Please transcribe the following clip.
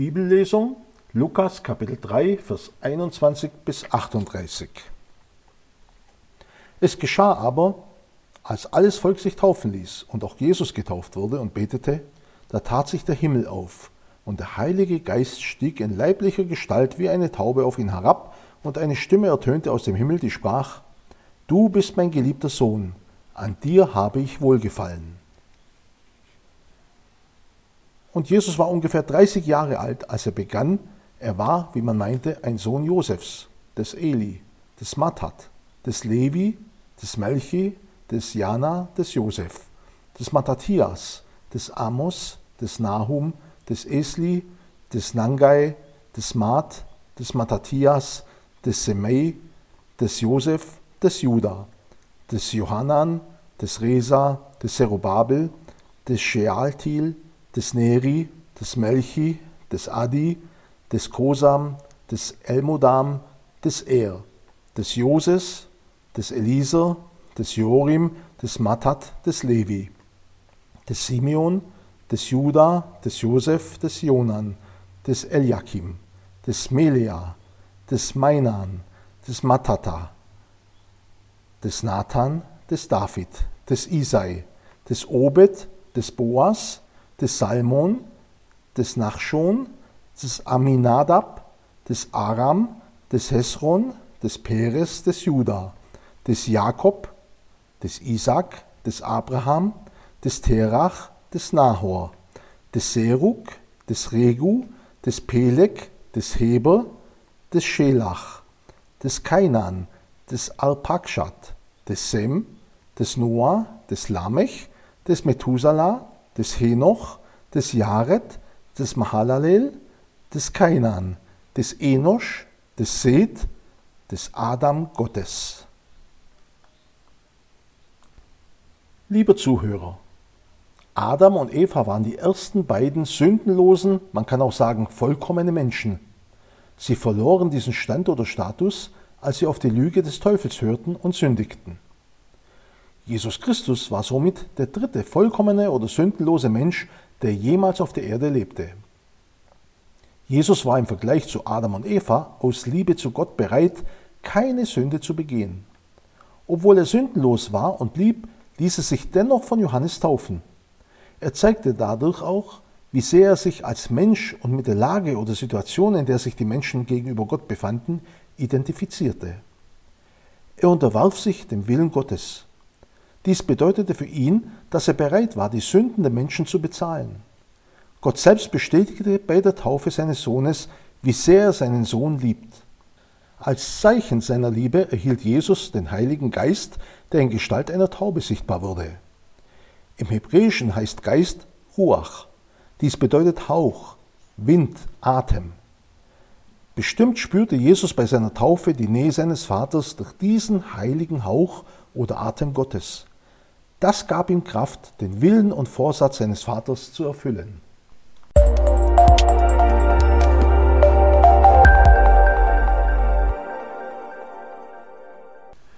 Bibellesung Lukas Kapitel 3, Vers 21 bis 38. Es geschah aber, als alles Volk sich taufen ließ und auch Jesus getauft wurde und betete, da tat sich der Himmel auf, und der Heilige Geist stieg in leiblicher Gestalt wie eine Taube auf ihn herab, und eine Stimme ertönte aus dem Himmel, die sprach, Du bist mein geliebter Sohn, an dir habe ich wohlgefallen. Und Jesus war ungefähr 30 Jahre alt, als er begann. Er war, wie man meinte, ein Sohn Josefs, des Eli, des Mattat, des Levi, des Melchi, des Jana, des Josef, des Matthias, des Amos, des Nahum, des Esli, des Nangai, des Mat, des Matthias, des Semei, des Josef, des Juda, des Johanan, des Resa, des Zerubabel, des Shealtil, des Neri, des Melchi, des Adi, des Kosam, des Elmodam, des Er, des Joses, des Eliezer, des Jorim, des Matat, des Levi, des Simeon, des Juda, des Josef, des Jonan, des Eliakim, des Melea, des Mainan, des Matata, des Nathan, des David, des Isai, des Obed, des Boas, des Salmon, des Nachschon, des Aminadab, des Aram, des Hesron, des Peres, des Juda, des Jakob, des Isaac, des Abraham, des Terach, des Nahor, des Serug, des Regu, des Pelek, des Heber, des Schelach, des Kainan, des Alpakshat, des Sem, des Noah, des Lamech, des Methuselah, des Henoch, des Jared, des Mahalalel, des Kainan, des Enosch, des Seth, des Adam Gottes. Lieber Zuhörer, Adam und Eva waren die ersten beiden sündenlosen, man kann auch sagen vollkommene Menschen. Sie verloren diesen Stand oder Status, als sie auf die Lüge des Teufels hörten und sündigten. Jesus Christus war somit der dritte vollkommene oder sündenlose Mensch, der jemals auf der Erde lebte. Jesus war im Vergleich zu Adam und Eva aus Liebe zu Gott bereit, keine Sünde zu begehen. Obwohl er sündenlos war und lieb, ließ er sich dennoch von Johannes taufen. Er zeigte dadurch auch, wie sehr er sich als Mensch und mit der Lage oder Situation, in der sich die Menschen gegenüber Gott befanden, identifizierte. Er unterwarf sich dem Willen Gottes. Dies bedeutete für ihn, dass er bereit war, die Sünden der Menschen zu bezahlen. Gott selbst bestätigte bei der Taufe seines Sohnes, wie sehr er seinen Sohn liebt. Als Zeichen seiner Liebe erhielt Jesus den Heiligen Geist, der in Gestalt einer Taube sichtbar wurde. Im Hebräischen heißt Geist Ruach. Dies bedeutet Hauch, Wind, Atem. Bestimmt spürte Jesus bei seiner Taufe die Nähe seines Vaters durch diesen heiligen Hauch oder Atem Gottes. Das gab ihm Kraft, den Willen und Vorsatz seines Vaters zu erfüllen.